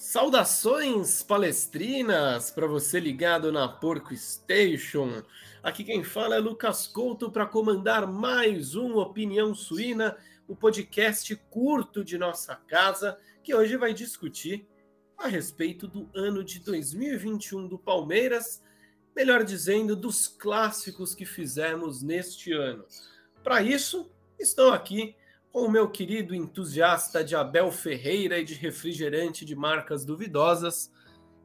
Saudações palestrinas para você ligado na Porco Station. Aqui quem fala é Lucas Couto para comandar mais um Opinião Suína, o podcast curto de nossa casa, que hoje vai discutir a respeito do ano de 2021 do Palmeiras, melhor dizendo, dos clássicos que fizemos neste ano. Para isso, estou aqui com o meu querido entusiasta de Abel Ferreira e de refrigerante de marcas duvidosas,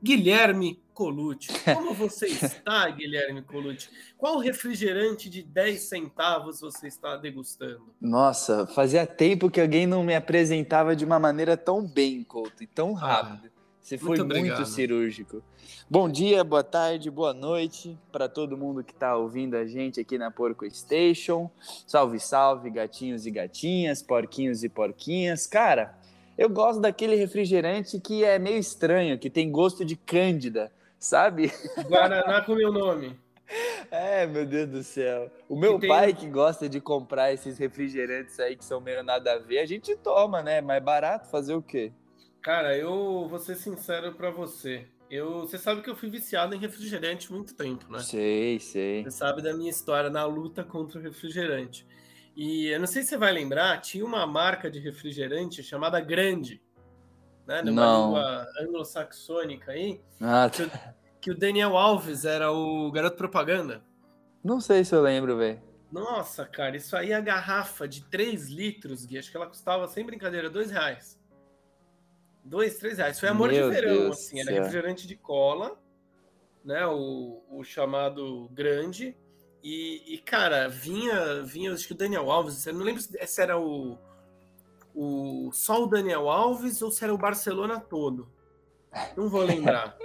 Guilherme Colucci. Como você está, Guilherme Colucci? Qual refrigerante de 10 centavos você está degustando? Nossa, fazia tempo que alguém não me apresentava de uma maneira tão bem, Couto, e tão ah, rápido. Ah, você foi muito, muito cirúrgico. Bom dia, boa tarde, boa noite para todo mundo que está ouvindo a gente aqui na Porco Station. Salve, salve, gatinhos e gatinhas, porquinhos e porquinhas. Cara, eu gosto daquele refrigerante que é meio estranho, que tem gosto de cândida, sabe? Guaraná com meu nome. É, meu Deus do céu. O meu tem... pai que gosta de comprar esses refrigerantes aí que são meio nada a ver, a gente toma, né? Mais barato fazer o quê? Cara, eu vou ser sincero para você. Eu, você sabe que eu fui viciado em refrigerante muito tempo, né? Sei, sei. Você sabe da minha história na luta contra o refrigerante. E eu não sei se você vai lembrar, tinha uma marca de refrigerante chamada Grande, né? Numa não. língua anglo-saxônica aí. Ah, que, o, que o Daniel Alves era o garoto propaganda. Não sei se eu lembro, velho. Nossa, cara, isso aí é a garrafa de 3 litros, Gui. Acho que ela custava, sem brincadeira, 2 reais. Dois, três reais. Foi amor Meu de verão, Deus assim. Era refrigerante de cola, né? O, o chamado grande. E, e, cara, vinha, vinha, acho que o Daniel Alves, eu não lembro se era o, o só o Daniel Alves ou se era o Barcelona todo. Não vou lembrar.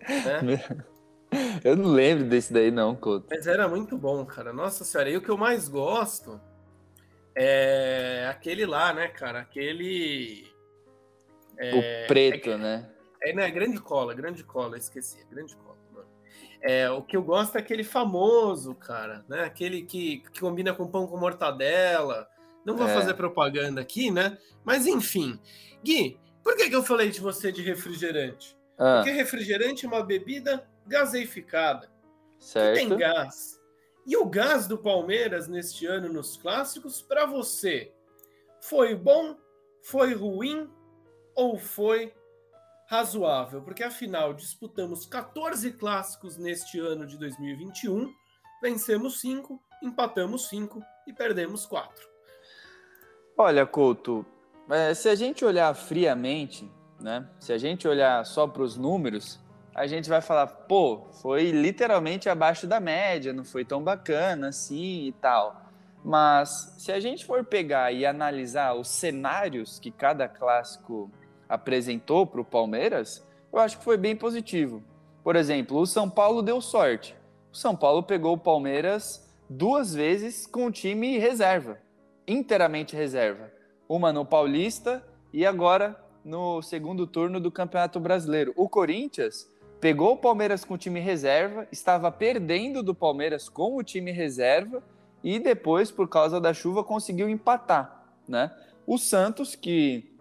né? Eu não lembro desse daí, não, Couto. Mas era muito bom, cara. Nossa senhora. E o que eu mais gosto é aquele lá, né, cara? Aquele é, o preto, é, né? É, não, é grande cola, grande cola, esqueci, é grande cola. É, o que eu gosto é aquele famoso, cara, né? Aquele que, que combina com pão com mortadela. Não vou é. fazer propaganda aqui, né? Mas enfim. Gui, por que, que eu falei de você de refrigerante? Ah. Porque refrigerante é uma bebida gaseificada. Certo. Que tem gás. E o gás do Palmeiras neste ano nos clássicos, para você, foi bom? Foi ruim? Ou foi razoável? Porque afinal disputamos 14 clássicos neste ano de 2021, vencemos 5, empatamos 5 e perdemos 4. Olha, Couto, é, se a gente olhar friamente, né? Se a gente olhar só para os números, a gente vai falar, pô, foi literalmente abaixo da média, não foi tão bacana assim e tal. Mas se a gente for pegar e analisar os cenários que cada clássico apresentou para o Palmeiras, eu acho que foi bem positivo. Por exemplo, o São Paulo deu sorte. O São Paulo pegou o Palmeiras duas vezes com o time reserva, inteiramente reserva. Uma no Paulista e agora no segundo turno do Campeonato Brasileiro. O Corinthians pegou o Palmeiras com o time reserva, estava perdendo do Palmeiras com o time reserva e depois, por causa da chuva, conseguiu empatar. Né? O Santos, que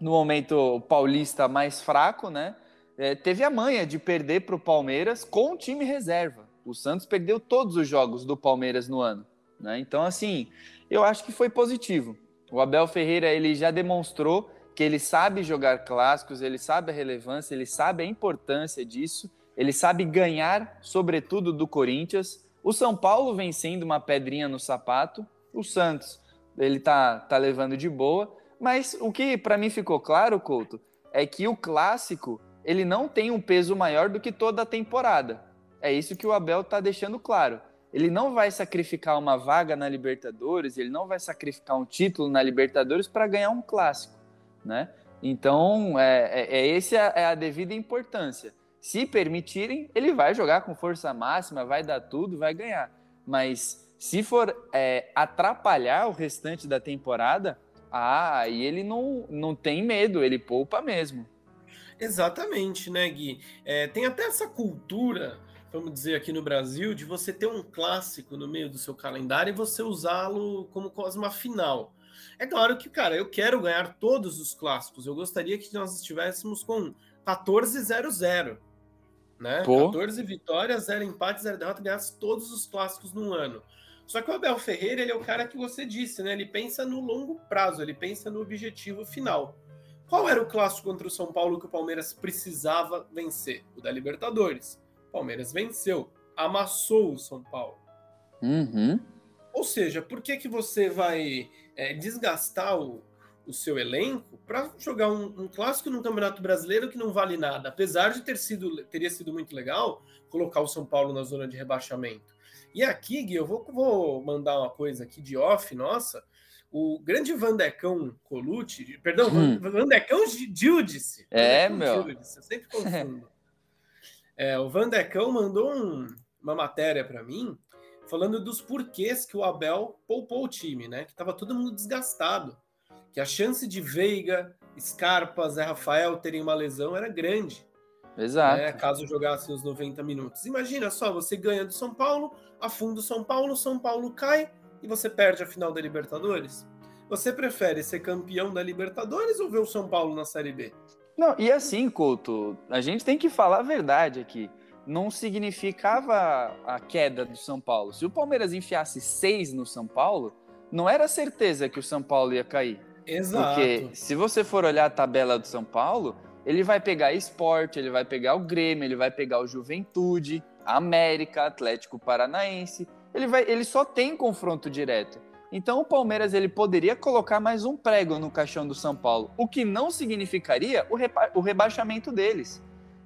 no momento paulista mais fraco, né? É, teve a manha de perder para o Palmeiras com o time reserva. O Santos perdeu todos os jogos do Palmeiras no ano. Né? Então, assim, eu acho que foi positivo. O Abel Ferreira ele já demonstrou que ele sabe jogar clássicos, ele sabe a relevância, ele sabe a importância disso, ele sabe ganhar, sobretudo do Corinthians. O São Paulo vem sendo uma pedrinha no sapato, o Santos ele tá, tá levando de boa. Mas o que para mim ficou claro, Couto, é que o clássico ele não tem um peso maior do que toda a temporada. É isso que o Abel está deixando claro. Ele não vai sacrificar uma vaga na Libertadores, ele não vai sacrificar um título na Libertadores para ganhar um clássico, né? Então, é, é, é essa é a devida importância. Se permitirem, ele vai jogar com força máxima, vai dar tudo, vai ganhar. Mas se for é, atrapalhar o restante da temporada, ah, e ele não, não tem medo, ele poupa mesmo. Exatamente, né, Gui? É, tem até essa cultura, vamos dizer aqui no Brasil, de você ter um clássico no meio do seu calendário e você usá-lo como uma final. É claro que, cara, eu quero ganhar todos os clássicos. Eu gostaria que nós estivéssemos com 14-0-0. Né? 14 vitórias, 0 empates, 0 derrotas, ganhasse todos os clássicos num ano. Só que o Abel Ferreira, ele é o cara que você disse, né? Ele pensa no longo prazo, ele pensa no objetivo final. Qual era o clássico contra o São Paulo que o Palmeiras precisava vencer? O da Libertadores. O Palmeiras venceu, amassou o São Paulo. Uhum. Ou seja, por que, que você vai é, desgastar o, o seu elenco para jogar um, um, clássico no Campeonato Brasileiro que não vale nada? Apesar de ter sido, teria sido muito legal colocar o São Paulo na zona de rebaixamento. E aqui, Gui, eu vou, vou mandar uma coisa aqui de off, nossa. O grande Vandecão Colucci, perdão, hum. Vandecão Gildice. É, meu. Gildice, eu sempre confundo. é, o Vandecão mandou um, uma matéria para mim falando dos porquês que o Abel poupou o time, né? Que estava todo mundo desgastado. Que a chance de Veiga, Scarpa, Zé Rafael terem uma lesão era grande. Exato. Né, caso jogasse os 90 minutos. Imagina só, você ganha do São Paulo, afunda o São Paulo, São Paulo cai e você perde a final da Libertadores. Você prefere ser campeão da Libertadores ou ver o São Paulo na Série B? Não, e assim, Couto, a gente tem que falar a verdade aqui não significava a queda do São Paulo. Se o Palmeiras enfiasse seis no São Paulo, não era certeza que o São Paulo ia cair. Exato. Porque se você for olhar a tabela do São Paulo, ele vai pegar esporte, ele vai pegar o Grêmio, ele vai pegar o Juventude, América, Atlético Paranaense. Ele, vai, ele só tem confronto direto. Então o Palmeiras ele poderia colocar mais um prego no caixão do São Paulo, o que não significaria o, reba o rebaixamento deles.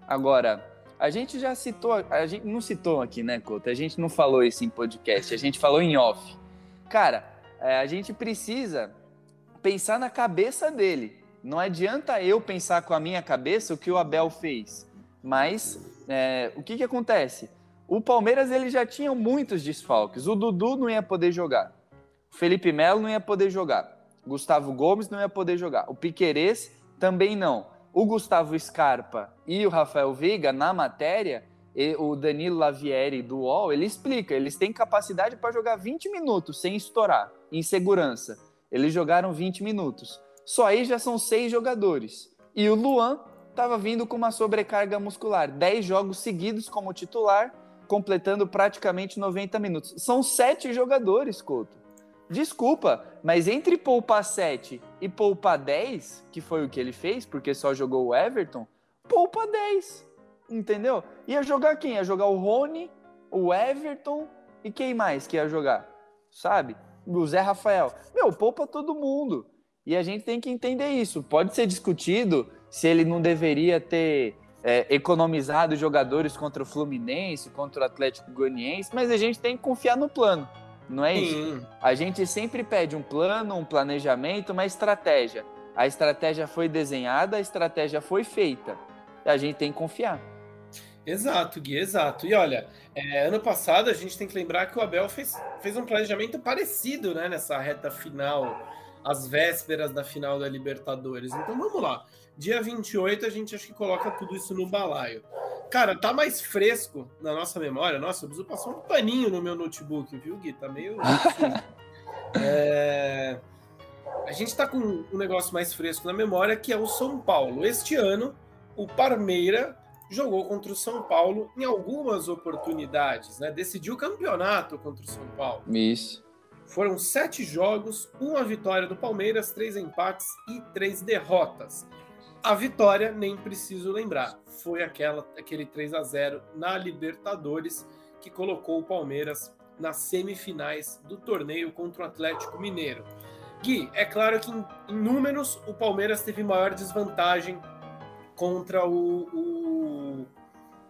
Agora, a gente já citou, a gente não citou aqui, né, Couto? A gente não falou isso em podcast, a gente falou em off. Cara, é, a gente precisa pensar na cabeça dele. Não adianta eu pensar com a minha cabeça o que o Abel fez. Mas é, o que, que acontece? O Palmeiras ele já tinha muitos desfalques. O Dudu não ia poder jogar. O Felipe Melo não ia poder jogar. Gustavo Gomes não ia poder jogar. O Piquerez também não o Gustavo Scarpa e o Rafael Veiga, na matéria, o Danilo Lavieri do UOL, ele explica, eles têm capacidade para jogar 20 minutos sem estourar, em segurança. Eles jogaram 20 minutos. Só aí já são seis jogadores. E o Luan estava vindo com uma sobrecarga muscular, 10 jogos seguidos como titular, completando praticamente 90 minutos. São sete jogadores, Couto. Desculpa, mas entre poupar 7 e poupar 10, que foi o que ele fez, porque só jogou o Everton, poupa 10. Entendeu? Ia jogar quem? Ia jogar o Rony, o Everton e quem mais que ia jogar? Sabe? O Zé Rafael. Meu, poupa todo mundo. E a gente tem que entender isso. Pode ser discutido se ele não deveria ter é, economizado jogadores contra o Fluminense, contra o Atlético Goianiense, mas a gente tem que confiar no plano. Não é Sim. isso? A gente sempre pede um plano, um planejamento, uma estratégia. A estratégia foi desenhada, a estratégia foi feita. A gente tem que confiar. Exato, Gui, exato. E olha, é, ano passado a gente tem que lembrar que o Abel fez, fez um planejamento parecido né, nessa reta final, às vésperas da final da Libertadores. Então vamos lá. Dia 28 a gente acho que coloca tudo isso no balaio. Cara, tá mais fresco na nossa memória. Nossa, eu preciso passar um paninho no meu notebook, viu, Gui? Tá meio. é... A gente tá com um negócio mais fresco na memória, que é o São Paulo. Este ano, o Parmeira jogou contra o São Paulo em algumas oportunidades, né? Decidiu o campeonato contra o São Paulo. Isso. Foram sete jogos, uma vitória do Palmeiras, três empates e três derrotas. A vitória, nem preciso lembrar, foi aquela, aquele 3 a 0 na Libertadores que colocou o Palmeiras nas semifinais do torneio contra o Atlético Mineiro. Gui, é claro que em, em números o Palmeiras teve maior desvantagem contra o, o,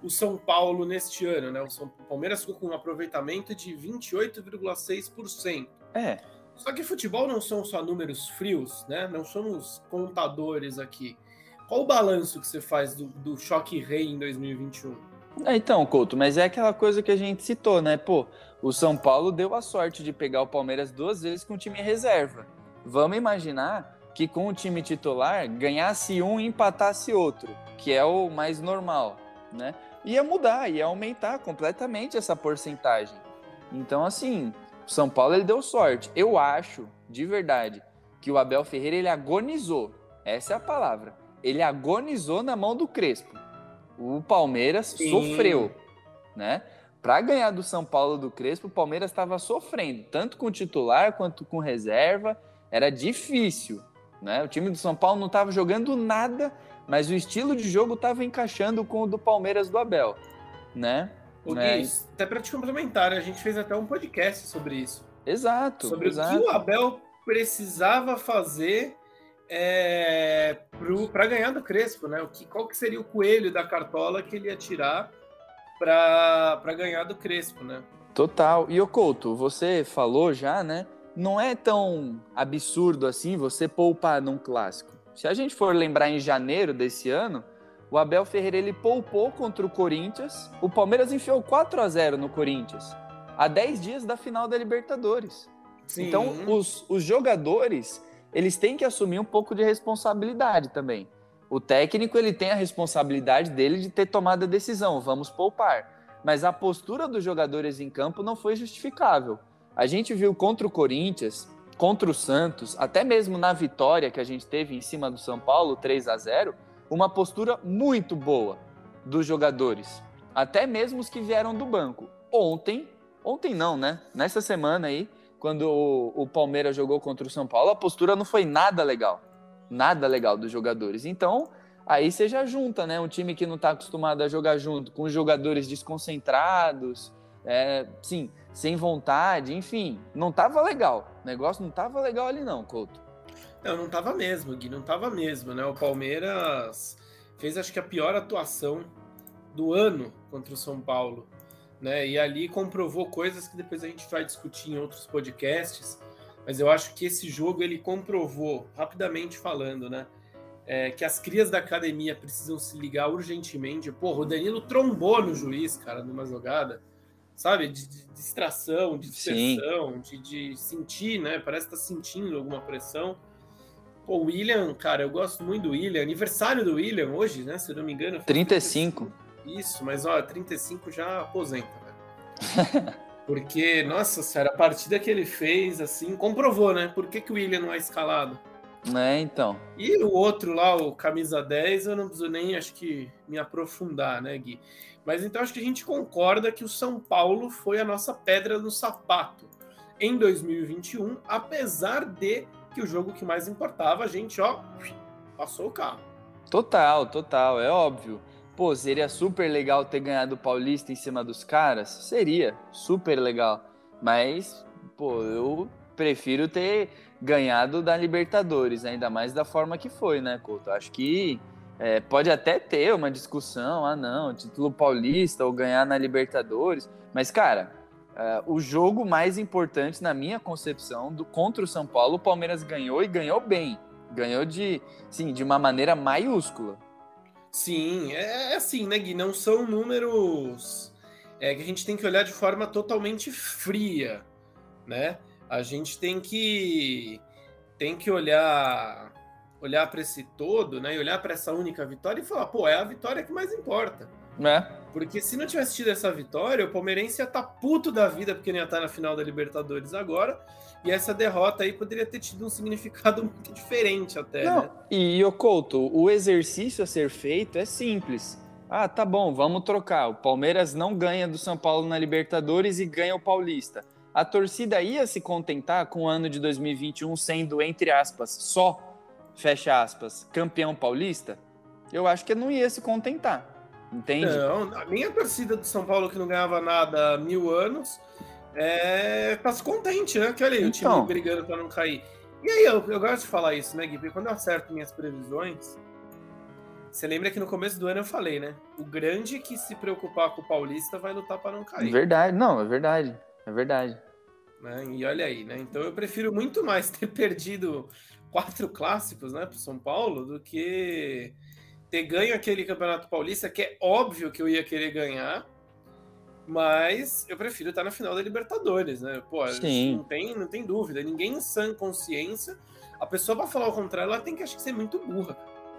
o, São Paulo neste ano, né? O, São, o Palmeiras ficou com um aproveitamento de 28,6%. É. Só que futebol não são só números frios, né? Não somos contadores aqui. Qual o balanço que você faz do, do choque rei em 2021? É, então, Couto, mas é aquela coisa que a gente citou, né? Pô, o São Paulo deu a sorte de pegar o Palmeiras duas vezes com o time reserva. Vamos imaginar que com o time titular ganhasse um e empatasse outro, que é o mais normal, né? Ia mudar, ia aumentar completamente essa porcentagem. Então, assim, o São Paulo ele deu sorte. Eu acho, de verdade, que o Abel Ferreira ele agonizou. Essa é a palavra ele agonizou na mão do Crespo. O Palmeiras Sim. sofreu, né? Para ganhar do São Paulo do Crespo, o Palmeiras estava sofrendo, tanto com titular quanto com reserva. Era difícil, né? O time do São Paulo não estava jogando nada, mas o estilo de jogo estava encaixando com o do Palmeiras do Abel, né? O né? Gui, até para te complementar, a gente fez até um podcast sobre isso. Exato. Sobre exato. o que o Abel precisava fazer é, para ganhar do Crespo, né? O que, qual que seria o coelho da cartola que ele ia tirar para ganhar do Crespo, né? Total. E o Couto, você falou já, né? Não é tão absurdo assim você poupar num clássico. Se a gente for lembrar em janeiro desse ano, o Abel Ferreira ele poupou contra o Corinthians. O Palmeiras enfiou 4 a 0 no Corinthians, há 10 dias da final da Libertadores. Sim. Então, os, os jogadores eles têm que assumir um pouco de responsabilidade também. O técnico ele tem a responsabilidade dele de ter tomado a decisão, vamos poupar. Mas a postura dos jogadores em campo não foi justificável. A gente viu contra o Corinthians, contra o Santos, até mesmo na vitória que a gente teve em cima do São Paulo, 3 a 0, uma postura muito boa dos jogadores, até mesmo os que vieram do banco. Ontem, ontem não, né? Nessa semana aí, quando o, o Palmeiras jogou contra o São Paulo, a postura não foi nada legal. Nada legal dos jogadores. Então, aí já junta, né? Um time que não está acostumado a jogar junto, com jogadores desconcentrados, é, sim, sem vontade, enfim, não tava legal. O negócio não tava legal ali, não, Couto. Não, não tava mesmo, Gui, não tava mesmo, né? O Palmeiras fez acho que a pior atuação do ano contra o São Paulo né? E ali comprovou coisas que depois a gente vai discutir em outros podcasts. Mas eu acho que esse jogo ele comprovou, rapidamente falando, né? É, que as crias da academia precisam se ligar urgentemente. Porra, o Danilo trombou no juiz, cara, numa jogada, sabe? De, de distração, de dispersão, de, de, sentir, né? Parece que tá sentindo alguma pressão. Pô, o William, cara, eu gosto muito do William. Aniversário do William hoje, né? Se eu não me engano. 35. 35. Isso, mas ó, 35 já aposenta, velho. Porque, nossa senhora, a partida que ele fez, assim, comprovou, né? Por que, que o William não é escalado? É, então. E o outro lá, o camisa 10, eu não preciso nem, acho que, me aprofundar, né, Gui? Mas então acho que a gente concorda que o São Paulo foi a nossa pedra no sapato em 2021, apesar de que o jogo que mais importava, a gente, ó, passou o carro. Total, total, é óbvio. Pô, seria super legal ter ganhado o Paulista em cima dos caras? Seria, super legal. Mas, pô, eu prefiro ter ganhado da Libertadores, ainda mais da forma que foi, né, Couto? Acho que é, pode até ter uma discussão, ah não, título paulista ou ganhar na Libertadores, mas, cara, é, o jogo mais importante na minha concepção do contra o São Paulo, o Palmeiras ganhou e ganhou bem. Ganhou de, sim, de uma maneira maiúscula. Sim, é, é assim, né, Gui? Não são números é, que a gente tem que olhar de forma totalmente fria, né? A gente tem que tem que olhar olhar para esse todo, né? E olhar para essa única vitória e falar, pô, é a vitória que mais importa. Né? Porque se não tivesse tido essa vitória, o Palmeirense ia estar tá puto da vida porque não ia estar tá na final da Libertadores agora. E essa derrota aí poderia ter tido um significado muito diferente até, não, né? E, Yokoto, o exercício a ser feito é simples. Ah, tá bom, vamos trocar. O Palmeiras não ganha do São Paulo na Libertadores e ganha o Paulista. A torcida ia se contentar com o ano de 2021 sendo, entre aspas, só, fecha aspas, campeão paulista? Eu acho que não ia se contentar. Entende? Não, a minha torcida do São Paulo que não ganhava nada há mil anos é, tá contente, né? Que olha aí, então. o time então. brigando para não cair. E aí, eu, eu gosto de falar isso, né, Gui? Porque quando eu acerto minhas previsões, você lembra que no começo do ano eu falei, né? O grande que se preocupar com o Paulista vai lutar para não cair. Verdade, não, é verdade. É verdade. Né? E olha aí, né? Então eu prefiro muito mais ter perdido quatro clássicos, né, pro São Paulo, do que ter ganho aquele Campeonato Paulista, que é óbvio que eu ia querer ganhar, mas eu prefiro estar na final da Libertadores, né? Pô, Sim. Não, tem, não tem dúvida. Ninguém em sã consciência, a pessoa para falar o contrário, ela tem que acho que ser muito burra.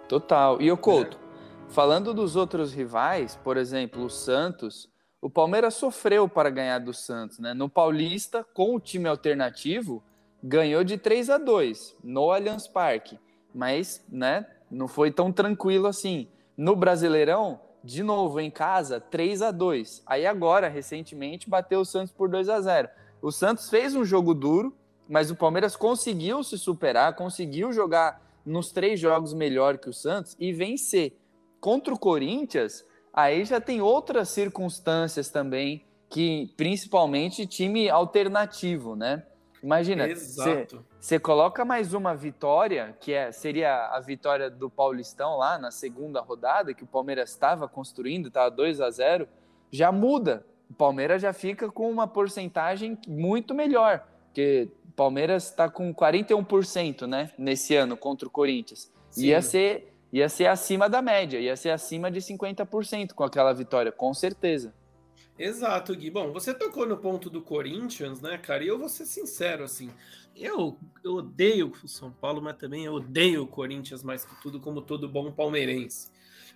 Total. E o Couto, é. falando dos outros rivais, por exemplo, o Santos, o Palmeiras sofreu para ganhar do Santos, né? No Paulista, com o time alternativo, ganhou de 3 a 2 no Allianz Parque. Mas, né, Não foi tão tranquilo assim. No Brasileirão, de novo em casa, 3 a 2 Aí agora, recentemente, bateu o Santos por 2 a 0 O Santos fez um jogo duro, mas o Palmeiras conseguiu se superar, conseguiu jogar nos três jogos melhor que o Santos e vencer. Contra o Corinthians, aí já tem outras circunstâncias também, que principalmente time alternativo, né? Imagina, você coloca mais uma vitória, que é, seria a vitória do Paulistão lá na segunda rodada, que o Palmeiras estava construindo, estava 2 a 0 já muda. O Palmeiras já fica com uma porcentagem muito melhor, porque o Palmeiras está com 41%, né, nesse ano contra o Corinthians. Sim. Ia ser ia ser acima da média, ia ser acima de 50% com aquela vitória, com certeza. Exato, Gui. Bom, você tocou no ponto do Corinthians, né, cara? E eu vou ser sincero, assim, eu, eu odeio o São Paulo, mas também eu odeio o Corinthians mais que tudo, como todo bom palmeirense.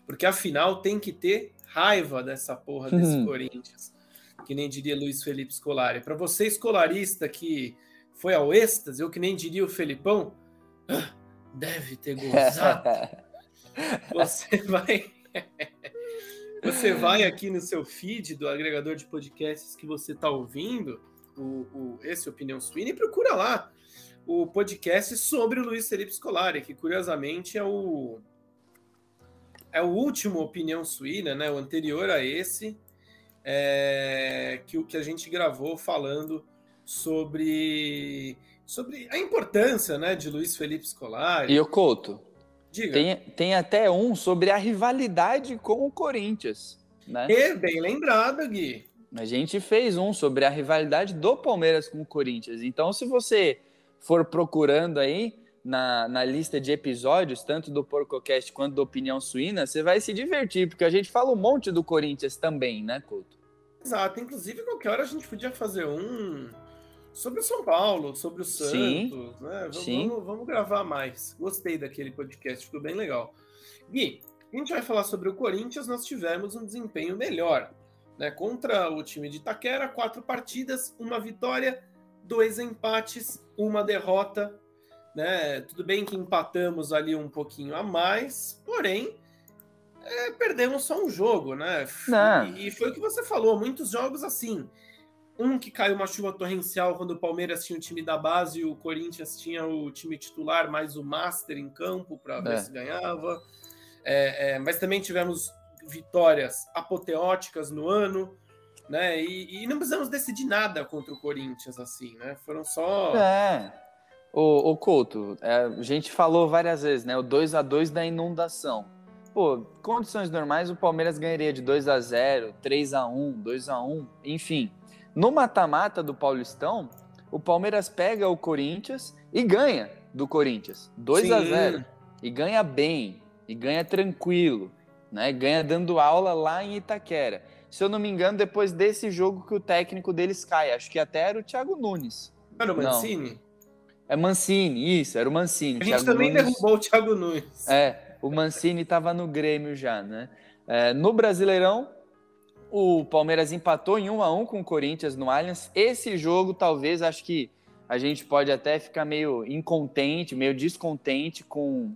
Porque afinal tem que ter raiva dessa porra desse uhum. Corinthians. Que nem diria Luiz Felipe Scolari. Para você, escolarista, que foi ao êxtase, ou que nem diria o Felipão, ah, deve ter gozado. você vai. Você vai aqui no seu feed do agregador de podcasts que você está ouvindo, o, o, esse Opinião Suína, e procura lá o podcast sobre o Luiz Felipe Scolari, que curiosamente é o é o último Opinião Suína, né? O anterior a esse, é, que o que a gente gravou falando sobre sobre a importância, né, de Luiz Felipe Scolari. E o Couto, Diga. Tem, tem até um sobre a rivalidade com o Corinthians. Né? E bem lembrado, Gui. A gente fez um sobre a rivalidade do Palmeiras com o Corinthians. Então, se você for procurando aí na, na lista de episódios, tanto do PorcoCast quanto do Opinião Suína, você vai se divertir, porque a gente fala um monte do Corinthians também, né, Couto? Exato. Inclusive, qualquer hora a gente podia fazer um sobre o São Paulo, sobre o Santos, sim, né? Vamos. Vamos, vamos, gravar mais. Gostei daquele podcast, ficou bem legal. Gui, a gente vai falar sobre o Corinthians, nós tivemos um desempenho melhor. Né? Contra o time de Itaquera, quatro partidas, uma vitória, dois empates, uma derrota. Né? Tudo bem que empatamos ali um pouquinho a mais, porém é, perdemos só um jogo, né? E foi o que você falou, muitos jogos assim um que caiu uma chuva torrencial quando o Palmeiras tinha o time da base e o Corinthians tinha o time titular mais o Master em campo para ver é. se ganhava. É, é, mas também tivemos vitórias apoteóticas no ano, né? E, e, não precisamos decidir nada contra o Corinthians assim, né? Foram só. É. O, o Couto, é, a gente falou várias vezes, né? O 2 a 2 da inundação. Pô, condições normais o Palmeiras ganharia de 2 a 0 3 a 1 2 a 1 enfim no mata-mata do Paulistão, o Palmeiras pega o Corinthians e ganha do Corinthians. 2 a 0 E ganha bem, e ganha tranquilo, né? Ganha dando aula lá em Itaquera. Se eu não me engano, depois desse jogo que o técnico deles cai, acho que até era o Thiago Nunes. Era o Mancini? Não. É Mancini, isso, era o Mancini. A gente Thiago também Nunes... derrubou o Thiago Nunes. É, o Mancini estava no Grêmio já, né? É, no Brasileirão, o Palmeiras empatou em 1 a 1 com o Corinthians no Allianz. Esse jogo, talvez, acho que a gente pode até ficar meio incontente, meio descontente com,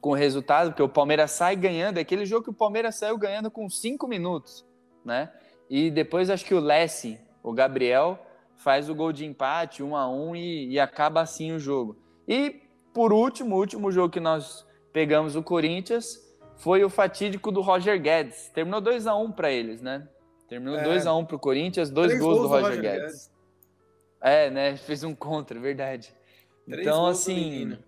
com o resultado, porque o Palmeiras sai ganhando. É aquele jogo que o Palmeiras saiu ganhando com 5 minutos, né? E depois acho que o Lessie, o Gabriel, faz o gol de empate, 1 a 1 e, e acaba assim o jogo. E por último, o último jogo que nós pegamos o Corinthians foi o fatídico do Roger Guedes. Terminou 2 a 1 para eles, né? Terminou 2x1 é. um pro Corinthians, dois gols, gols, do Roger, Roger Guedes. Guedes. É, né? Fez um contra, verdade. Três então, assim.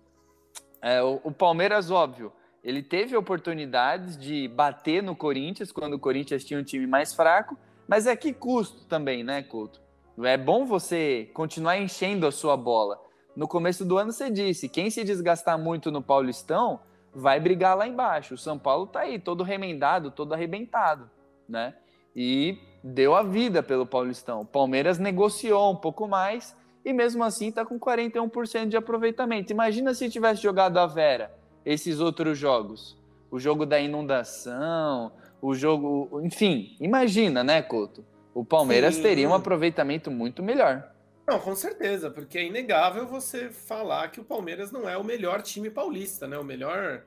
É, o, o, Palmeiras, óbvio, ele teve oportunidades de bater no Corinthians quando o Corinthians tinha um time mais fraco, mas é que custo também, né, Couto? É bom você continuar enchendo a sua bola. No começo do ano você disse: quem se desgastar muito no Paulistão vai brigar lá embaixo. O São Paulo tá aí, todo remendado, todo arrebentado, né? E deu a vida pelo Paulistão. O Palmeiras negociou um pouco mais e mesmo assim está com 41% de aproveitamento. Imagina se tivesse jogado a Vera esses outros jogos. O jogo da inundação, o jogo. Enfim, imagina, né, Couto? O Palmeiras Sim. teria um aproveitamento muito melhor. Não, com certeza, porque é inegável você falar que o Palmeiras não é o melhor time paulista, né? O melhor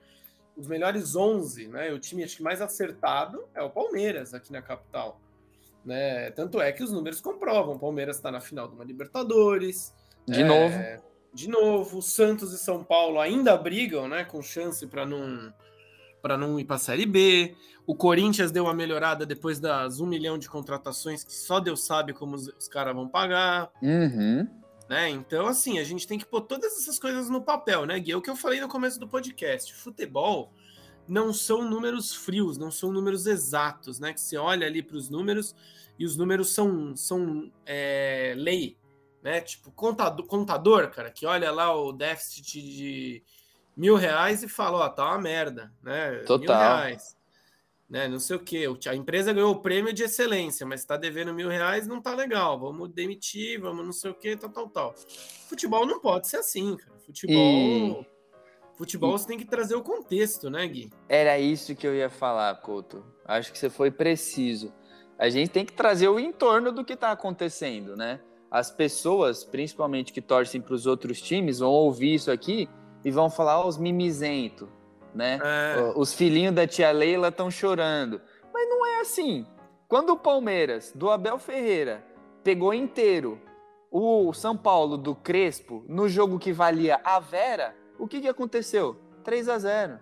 os melhores 11, né? O time acho que mais acertado é o Palmeiras aqui na capital. Né? Tanto é que os números comprovam. O Palmeiras está na final de uma Libertadores. De é, novo. De novo. Santos e São Paulo ainda brigam, né? Com chance para não para não ir para a Série B. O Corinthians deu uma melhorada depois das um milhão de contratações que só Deus sabe como os, os caras vão pagar. Uhum. Né? Então, assim, a gente tem que pôr todas essas coisas no papel, né, Gui? É o que eu falei no começo do podcast. Futebol não são números frios, não são números exatos, né? Que você olha ali para os números e os números são, são é, lei, né? Tipo, contador, contador, cara, que olha lá o déficit de mil reais e fala, ó, tá uma merda, né? Total. Mil reais né? Não sei o que. A empresa ganhou o prêmio de excelência, mas está devendo mil reais, não tá legal. Vamos demitir, vamos não sei o que, tal, tal, tal. Futebol não pode ser assim, cara. Futebol. E... Futebol e... você tem que trazer o contexto, né, Gui? Era isso que eu ia falar, Couto. Acho que você foi preciso. A gente tem que trazer o entorno do que está acontecendo, né? As pessoas, principalmente que torcem para os outros times, vão ouvir isso aqui e vão falar, oh, os mimizentos né? É. Os filhinhos da tia Leila estão chorando. Mas não é assim. Quando o Palmeiras, do Abel Ferreira, pegou inteiro o São Paulo do Crespo no jogo que valia a Vera, o que, que aconteceu? 3 a 0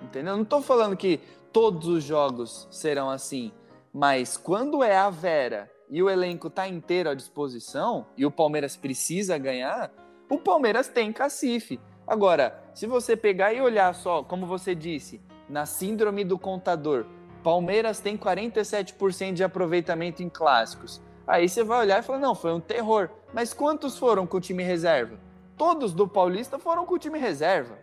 Entendeu? Não estou falando que todos os jogos serão assim, mas quando é a Vera e o elenco está inteiro à disposição e o Palmeiras precisa ganhar, o Palmeiras tem cacife. Agora, se você pegar e olhar só, como você disse, na síndrome do contador, Palmeiras tem 47% de aproveitamento em clássicos. Aí você vai olhar e falar: não, foi um terror. Mas quantos foram com o time reserva? Todos do Paulista foram com o time reserva.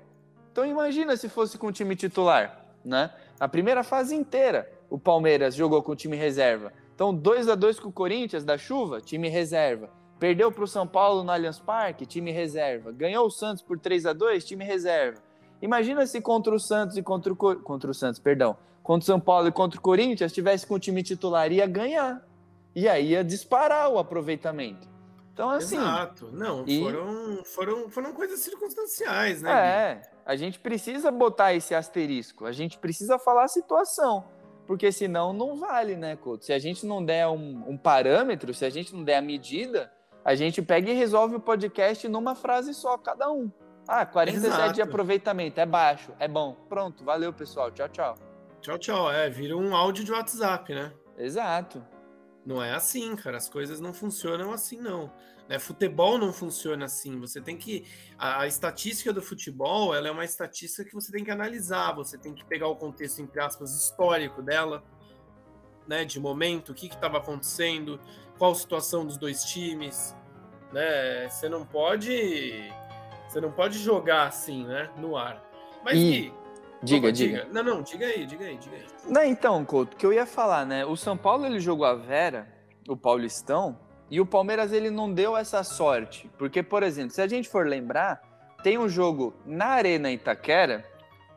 Então imagina se fosse com o time titular, né? A primeira fase inteira, o Palmeiras jogou com o time reserva. Então 2 a 2 com o Corinthians da chuva, time reserva. Perdeu para o São Paulo no Allianz Parque, time reserva. Ganhou o Santos por 3 a 2 time reserva. Imagina se contra o Santos e contra o contra o Santos, perdão, contra o São Paulo e contra o Corinthians tivesse com o time titular ia ganhar. E aí ia disparar o aproveitamento. Então assim, Exato. Não, e... foram, foram foram coisas circunstanciais, né? É, a gente precisa botar esse asterisco. A gente precisa falar a situação porque senão não vale, né, Couto? Se a gente não der um, um, parâmetro, se a gente não der a medida, a gente pega e resolve o podcast numa frase só, cada um. Ah, 47 Exato. de aproveitamento, é baixo, é bom. Pronto, valeu, pessoal. Tchau, tchau. Tchau, tchau. É, vira um áudio de WhatsApp, né? Exato. Não é assim, cara. As coisas não funcionam assim, não. Né? Futebol não funciona assim. Você tem que. A, a, estatística do futebol ela é uma estatística que você tem que analisar. Você tem que pegar o contexto, entre aspas, histórico dela, né? De momento, o que estava acontecendo qual a situação dos dois times, né? Você não pode, você não pode jogar assim, né, no ar. Mas e... Diga, diga, diga. Não, não, diga aí, diga aí, diga aí. Não, então, Couto, que eu ia falar, né? O São Paulo ele jogou a Vera, o Paulistão, e o Palmeiras ele não deu essa sorte, porque por exemplo, se a gente for lembrar, tem um jogo na Arena Itaquera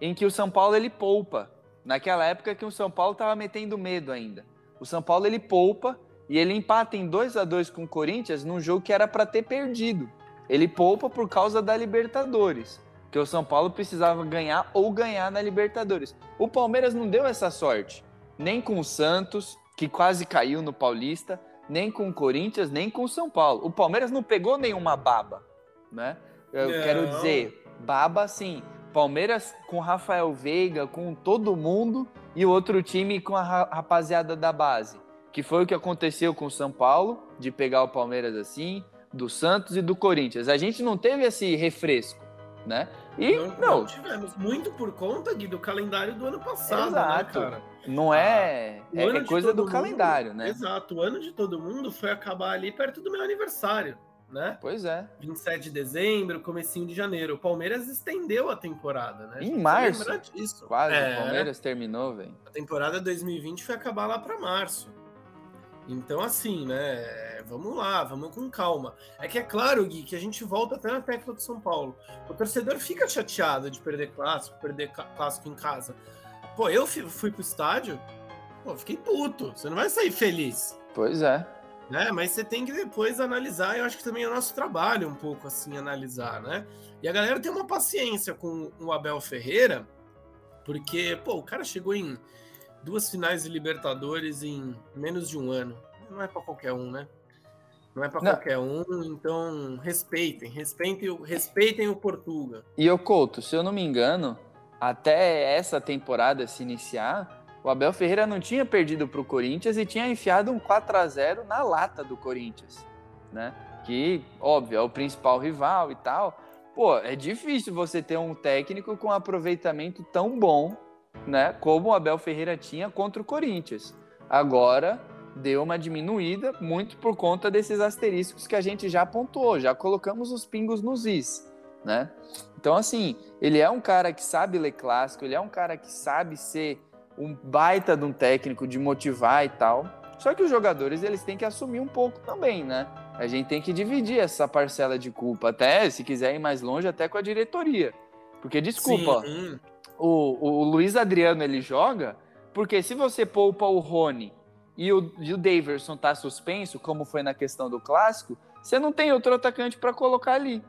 em que o São Paulo ele poupa. Naquela época que o São Paulo estava metendo medo ainda. O São Paulo ele poupa e ele empata em 2 a 2 com o Corinthians num jogo que era para ter perdido. Ele poupa por causa da Libertadores, que o São Paulo precisava ganhar ou ganhar na Libertadores. O Palmeiras não deu essa sorte, nem com o Santos, que quase caiu no Paulista, nem com o Corinthians, nem com o São Paulo. O Palmeiras não pegou nenhuma baba, né? Eu não. quero dizer, baba sim. Palmeiras com Rafael Veiga, com todo mundo e o outro time com a rapaziada da base que foi o que aconteceu com o São Paulo, de pegar o Palmeiras assim, do Santos e do Corinthians. A gente não teve esse refresco, né? E não, não. não tivemos muito por conta Gui, do calendário do ano passado, né, Exato. né, cara? Não é, ah, é, é coisa do mundo, calendário, né? Exato. O ano de todo mundo foi acabar ali perto do meu aniversário, né? Pois é. 27 de dezembro, comecinho de janeiro. O Palmeiras estendeu a temporada, né? Em março. Quase, é, o Palmeiras terminou, velho. A temporada 2020 foi acabar lá para março. Então, assim, né? Vamos lá, vamos com calma. É que é claro, Gui, que a gente volta até na tecla do São Paulo. O torcedor fica chateado de perder clássico, perder clássico em casa. Pô, eu fui pro estádio, pô, fiquei puto. Você não vai sair feliz. Pois é. Né? Mas você tem que depois analisar. Eu acho que também é o nosso trabalho um pouco assim, analisar, né? E a galera tem uma paciência com o Abel Ferreira Porque, pô, o cara chegou em duas finais de Libertadores em menos de um ano. Não é para qualquer um, né? Não é para qualquer um, então respeitem, respeitem, respeitem o Portuga. E o Couto, se eu não me engano, até essa temporada se iniciar, o Abel Ferreira não tinha perdido para o Corinthians e tinha enfiado um 4 a 0 na lata do Corinthians, né? Que, óbvio, é o principal rival e tal. Pô, é difícil você ter um técnico com aproveitamento tão bom, né? Como o Abel Ferreira tinha contra o Corinthians. Agora deu uma diminuída, muito por conta desses asteriscos que a gente já pontuou, já colocamos os pingos nos is, né? Então, assim, ele é um cara que sabe ler clássico, ele é um cara que sabe ser um baita de um técnico, de motivar e tal. Só que os jogadores, eles têm que assumir um pouco também, né? A gente tem que dividir essa parcela de culpa, até, se quiser ir mais longe, até com a diretoria. Porque, desculpa, o, o Luiz Adriano, ele joga, porque se você poupa o Rony e o, e o Daverson tá suspenso, como foi na questão do clássico, você não tem outro atacante para colocar ali.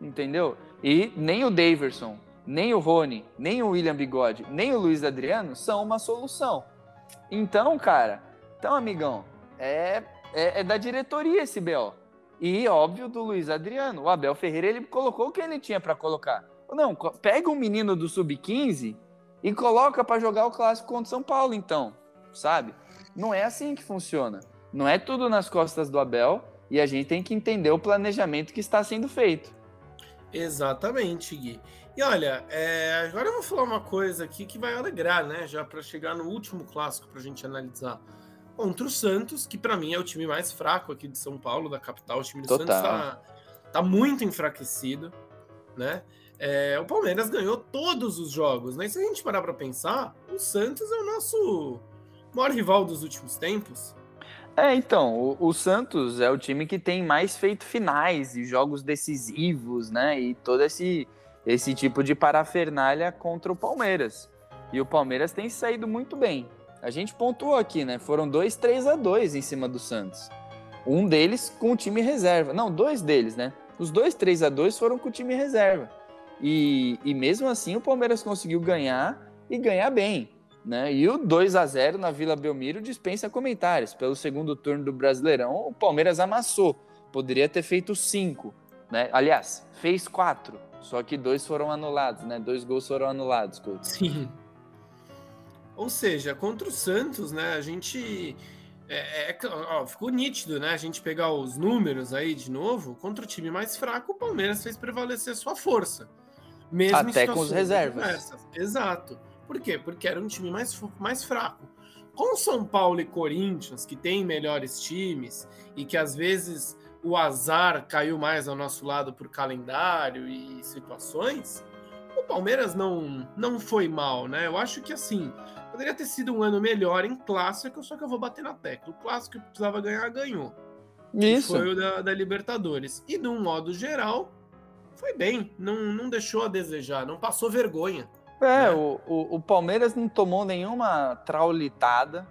Entendeu? E nem o Daverson, nem o Rony, nem o William Bigode, nem o Luiz Adriano são uma solução. Então, cara, então, amigão, é, é, é da diretoria esse BO. E, óbvio, do Luiz Adriano. O Abel Ferreira, ele colocou o que ele tinha para colocar. Não, pega um menino do Sub-15 e coloca para jogar o clássico contra o São Paulo, então, sabe? Não é assim que funciona. Não é tudo nas costas do Abel e a gente tem que entender o planejamento que está sendo feito. Exatamente, Gui. E olha, é, agora eu vou falar uma coisa aqui que vai alegrar, né? Já para chegar no último clássico para a gente analisar. Contra o Santos, que para mim é o time mais fraco aqui de São Paulo, da capital. O time do Total. Santos está tá muito enfraquecido, né? É, o Palmeiras ganhou todos os jogos, né? E se a gente parar para pensar, o Santos é o nosso maior rival dos últimos tempos. É, então, o, o, Santos é o time que tem mais feito finais e jogos decisivos, né? E todo esse, esse tipo de parafernália contra o Palmeiras. E o Palmeiras tem saído muito bem. A gente pontuou aqui, né? Foram dois 3 a 2 em cima do Santos. Um deles com o time reserva. Não, dois deles, né? Os dois 3 a 2 foram com o time reserva. E, e mesmo assim o Palmeiras conseguiu ganhar e ganhar bem. Né? E o 2 a 0 na Vila Belmiro dispensa comentários. Pelo segundo turno do Brasileirão, o Palmeiras amassou. Poderia ter feito cinco. Né? Aliás, fez quatro. Só que dois foram anulados, né? Dois gols foram anulados, Couto. Sim. Ou seja, contra o Santos, né? A gente. É, é, ó, ficou nítido, né? A gente pegar os números aí de novo. Contra o time mais fraco, o Palmeiras fez prevalecer sua força. Mesmo Até com os reservas. Exato. Por quê? Porque era um time mais, mais fraco. Com São Paulo e Corinthians, que têm melhores times e que às vezes o azar caiu mais ao nosso lado por calendário e situações, o Palmeiras não, não foi mal, né? Eu acho que assim, poderia ter sido um ano melhor em clássico, só que eu vou bater na tecla. O clássico que precisava ganhar, ganhou. Isso. Foi o da, da Libertadores. E de um modo geral, foi bem. Não, não deixou a desejar, não passou vergonha. É, né? o, o, o, Palmeiras não tomou nenhuma traulitada,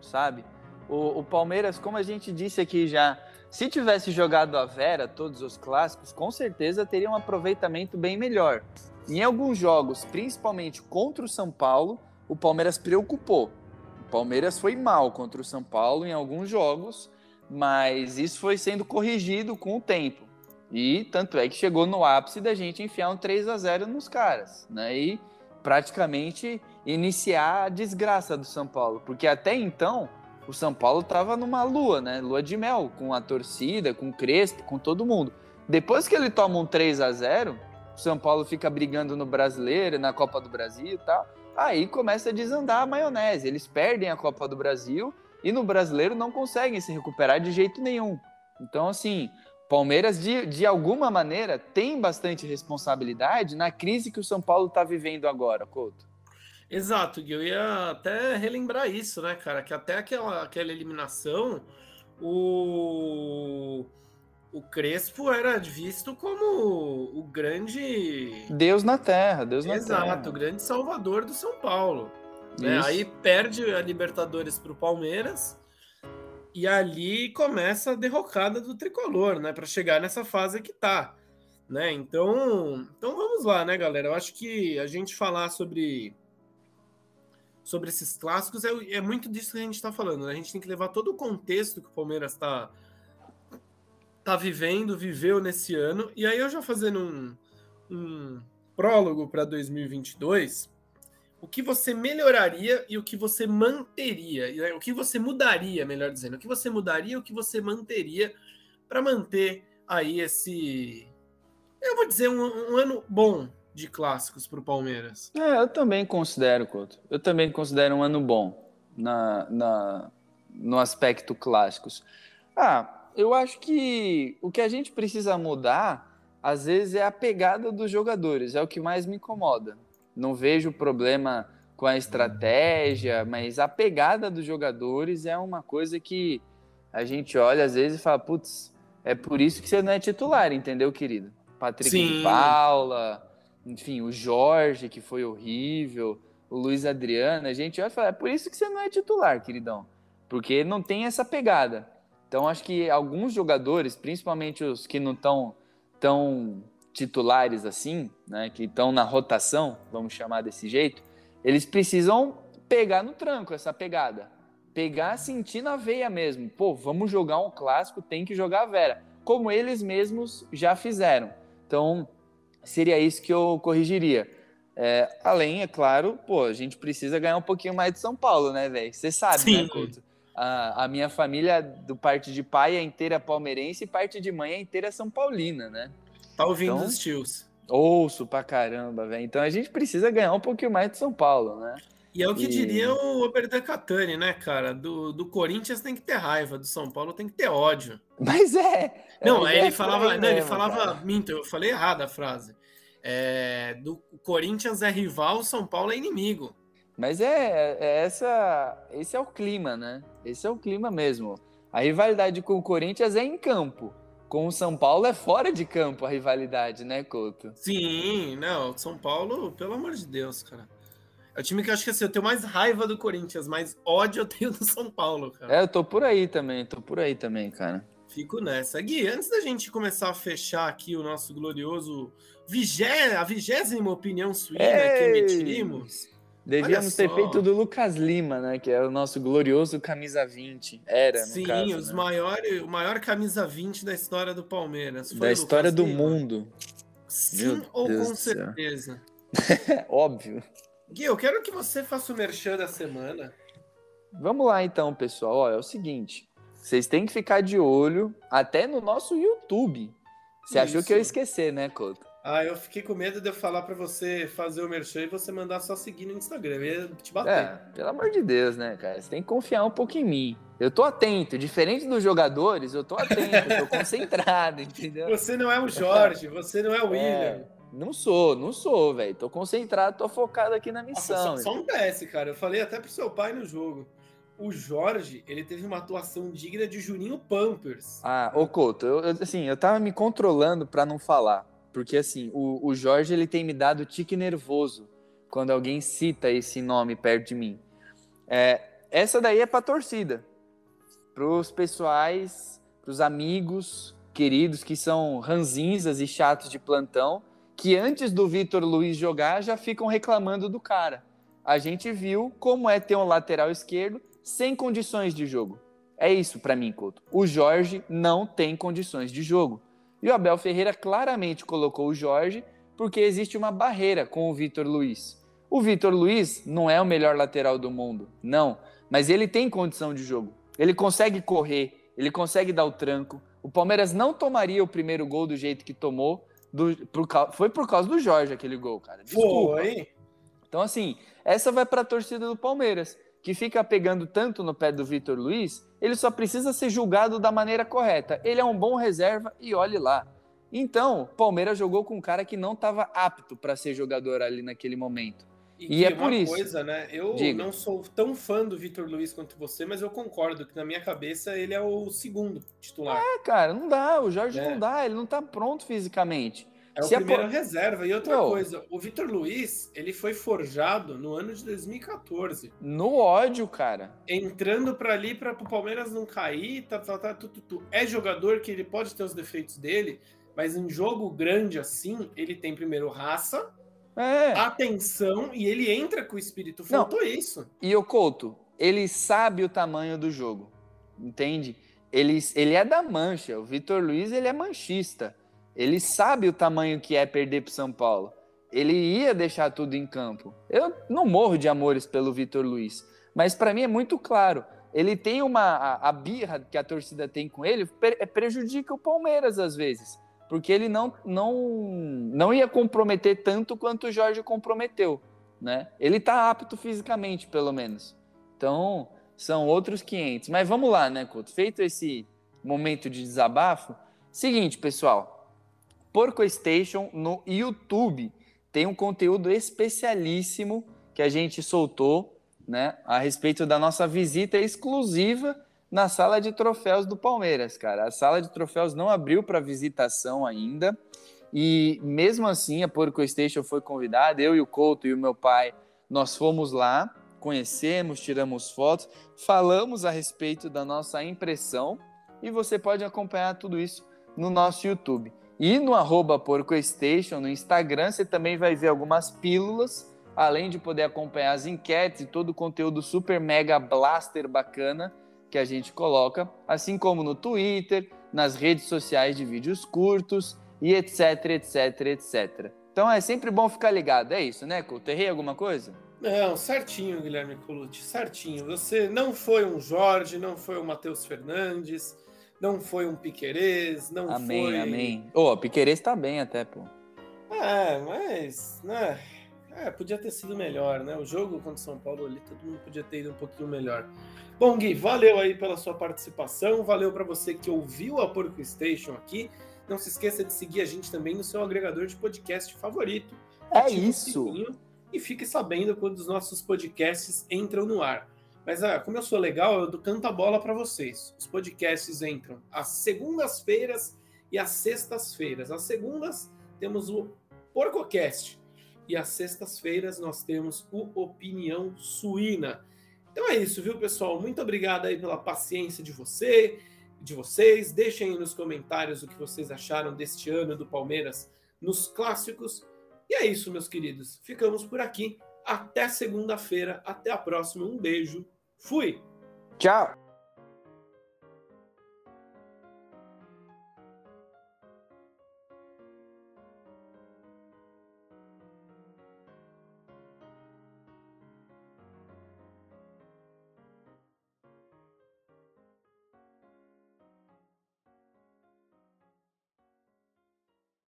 sabe? O, o, Palmeiras, como a gente disse aqui já, se tivesse jogado a Vera, todos os clássicos, com certeza teria um aproveitamento bem melhor. Em alguns jogos, principalmente contra o São Paulo, o Palmeiras preocupou. O Palmeiras foi mal contra o São Paulo em alguns jogos, mas isso foi sendo corrigido com o tempo. E tanto é que chegou no ápice da gente enfiar um 3 a 0 nos caras, né? E praticamente iniciar a desgraça do São Paulo, porque até então o São Paulo estava numa lua, né? Lua de mel, com a torcida, com o Crespo, com todo mundo. Depois que ele toma um 3 a 0 o São Paulo fica brigando no Brasileiro, na Copa do Brasil e tal. Aí começa a desandar a maionese. Eles perdem a Copa do Brasil e no Brasileiro não conseguem se recuperar de jeito nenhum. Então, assim, Palmeiras, de, de alguma maneira, tem bastante responsabilidade na crise que o São Paulo está vivendo agora, Couto. Exato, Gui. Eu ia até relembrar isso, né, cara? Que até aquela, aquela eliminação, o, o Crespo era visto como o grande. Deus na Terra, Deus na Exato, Terra. Exato, o grande salvador do São Paulo. Né? Aí perde a Libertadores para o Palmeiras e ali começa a derrocada do tricolor, né? Para chegar nessa fase que tá. Né? Então, então vamos lá, né, galera? Eu acho que a gente falar sobre sobre esses clássicos é, é muito disso que a gente está falando. Né? A gente tem que levar todo o contexto que o Palmeiras está tá vivendo, viveu nesse ano. E aí eu já fazendo um, um prólogo para 2022, o que você melhoraria e o que você manteria, o que você mudaria, melhor dizendo, o que você mudaria e o que você manteria para manter aí esse, eu vou dizer, um, um ano bom de clássicos para o Palmeiras. É, eu também considero, Couto. Eu também considero um ano bom na, na, no aspecto clássicos. Ah, eu acho que o que a gente precisa mudar, às vezes, é a pegada dos jogadores. É o que mais me incomoda. Não vejo problema com a estratégia, mas a pegada dos jogadores é uma coisa que a gente olha às vezes e fala, putz, é por isso que você não é titular, entendeu, querido? Patrick Sim. de Paula, enfim, o Jorge, que foi horrível, o Luiz Adriano, a gente vai falar, é por isso que você não é titular, queridão, porque não tem essa pegada. Então, acho que alguns jogadores, principalmente os que não estão tão titulares assim, né, que estão na rotação, vamos chamar desse jeito, eles precisam pegar no tranco essa pegada. Pegar, sentir na veia mesmo. Pô, vamos jogar um clássico, tem que jogar a Vera. Como eles mesmos já fizeram. Então, seria isso que eu corrigiria. É, além, é claro, pô, a gente precisa ganhar um pouquinho mais de São Paulo, né, velho? Você sabe, Sim. né, Couto? A, a, minha família, do parte de pai, é inteira palmeirense e parte de mãe é inteira São Paulina, né? Tá ouvindo então, os tios. Ouço pra caramba, velho. Então a gente precisa ganhar um pouquinho mais de São Paulo, né? E é o que e... diria o Roberto Catani, né, cara? Do, do Corinthians tem que ter raiva, do São Paulo tem que ter ódio. Mas é. Não, é, ele falava, não, ele falava, minto, eu falei errado a frase. É, do Corinthians é rival, São Paulo é inimigo. Mas é, é, essa, esse é o clima, né? Esse é o clima mesmo. A rivalidade com o Corinthians é em campo. Com o São Paulo é fora de campo a rivalidade, né, Couto? Sim, não, São Paulo, pelo amor de Deus, cara. É o time que eu acho que assim, eu tenho mais raiva do Corinthians, mais ódio eu tenho do São Paulo, cara. É, eu tô por aí também, tô por aí também, cara. Fico nessa. Gui, antes da gente começar a fechar aqui o nosso glorioso vigé, a vigésima opinião suína Ei! que emitimos. Devíamos ter feito do Lucas Lima, né? Que é o nosso glorioso camisa 20. Era, Sim, caso, os né? maior, o maior camisa 20 da história do Palmeiras. da história do Lima. mundo. Sim Meu ou Deus com certeza? Óbvio. Gui, eu quero que você faça o merchan da semana. Vamos lá então, pessoal. Ó, é o seguinte. Vocês têm que ficar de olho até no nosso YouTube. Você achou que eu ia esquecer, né, Couto? Ah, eu fiquei com medo de eu falar para você fazer o merchan e você mandar só seguir no Instagram. Eu ia te bater. É, pelo amor de Deus, né, cara? Você tem que confiar um pouco em mim. Eu tô atento. Diferente dos jogadores, eu tô atento, eu tô concentrado, entendeu? Você não é o Jorge, você não é o é, William. Não sou, não sou, velho. Tô concentrado, tô focado aqui na missão. Nossa, só, só um PS, cara. Eu falei até pro seu pai no jogo o Jorge, ele teve uma atuação digna de Juninho Pampers. Ah, ô Couto, eu, assim, eu tava me controlando para não falar, porque assim, o, o Jorge, ele tem me dado tique nervoso quando alguém cita esse nome perto de mim. É, essa daí é pra torcida, pros pessoais, pros amigos queridos que são ranzinzas e chatos de plantão, que antes do Vitor Luiz jogar já ficam reclamando do cara. A gente viu como é ter um lateral esquerdo sem condições de jogo. É isso para mim, Couto. O Jorge não tem condições de jogo. E o Abel Ferreira claramente colocou o Jorge porque existe uma barreira com o Vitor Luiz. O Vitor Luiz não é o melhor lateral do mundo, não, mas ele tem condição de jogo. Ele consegue correr, ele consegue dar o tranco. O Palmeiras não tomaria o primeiro gol do jeito que tomou. Do, por, foi por causa do Jorge aquele gol, cara. Desculpa. Foi. Então, assim, essa vai para a torcida do Palmeiras que fica pegando tanto no pé do Vitor Luiz, ele só precisa ser julgado da maneira correta. Ele é um bom reserva e olhe lá. Então, Palmeiras jogou com um cara que não estava apto para ser jogador ali naquele momento. E, e é por isso. coisa, né? Eu Diga. não sou tão fã do Vitor Luiz quanto você, mas eu concordo que na minha cabeça ele é o segundo titular. É, cara, não dá. O Jorge é. não dá. Ele não tá pronto fisicamente. É o primeiro a... reserva. E outra coisa, o Vitor Luiz, ele foi forjado no ano de 2014. No ódio, cara. Entrando para ali para o Palmeiras não cair, tá, tá, tá, tu, tu, tu. É jogador que ele pode ter os defeitos dele, mas em jogo grande assim, ele tem primeiro raça, é. atenção e ele entra com o espírito. Faltou Não. isso. E o Couto, ele sabe o tamanho do jogo, entende? Ele, ele é da mancha. O Vitor Luiz ele é manchista. Ele sabe o tamanho que é perder para São Paulo. Ele ia deixar tudo em campo. Eu não morro de amores pelo Vitor Luiz, mas para mim é muito claro. Ele tem uma a, a, birra que a torcida tem com ele pre, prejudica o Palmeiras às vezes porque ele não, não, não ia comprometer tanto quanto o Jorge comprometeu, né? Ele está apto fisicamente, pelo menos. Então, são outros 500. Mas vamos lá, né, Couto? Feito esse momento de desabafo, seguinte, pessoal. Porco Station no YouTube tem um conteúdo especialíssimo que a gente soltou, né, a respeito da nossa visita exclusiva na sala de troféus do Palmeiras, cara. A sala de troféus não abriu para visitação ainda. E mesmo assim, a Porco Station foi convidada, eu e o Couto e o meu pai, nós fomos lá, conhecemos, tiramos fotos, falamos a respeito da nossa impressão e você pode acompanhar tudo isso no nosso YouTube. E no arroba PorcoStation, no Instagram, você também vai ver algumas pílulas, além de poder acompanhar as enquetes e todo o conteúdo super mega blaster bacana que a gente coloca, assim como no Twitter, nas redes sociais de vídeos curtos e etc, etc, etc. Então é sempre bom ficar ligado, é isso, né, Couto? Errei alguma coisa? Não, certinho, Guilherme Colucci, certinho. Você não foi um Jorge, não foi um Matheus Fernandes, não foi um Piquerez, não amém, foi... Amém, amém. Ô, oh, Piquerez tá bem até, pô. É, mas... Né? É, podia ter sido melhor, né? O jogo contra o São Paulo ali, todo mundo podia ter ido um pouquinho melhor. Bom, Gui, valeu aí pela sua participação, valeu para você que ouviu a Porco Station aqui. Não se esqueça de seguir a gente também no seu agregador de podcast favorito. É isso. E fique sabendo quando os nossos podcasts entram no ar. Mas ah, como eu sou legal, eu canto a bola para vocês. Os podcasts entram às segundas-feiras e às sextas-feiras. Às segundas temos o PorcoCast e às sextas-feiras nós temos o Opinião Suína. Então é isso, viu, pessoal? Muito obrigado aí pela paciência de você, de vocês. Deixem aí nos comentários o que vocês acharam deste ano do Palmeiras nos clássicos. E é isso, meus queridos. Ficamos por aqui. Até segunda-feira. Até a próxima. Um beijo. Fui. Tchau.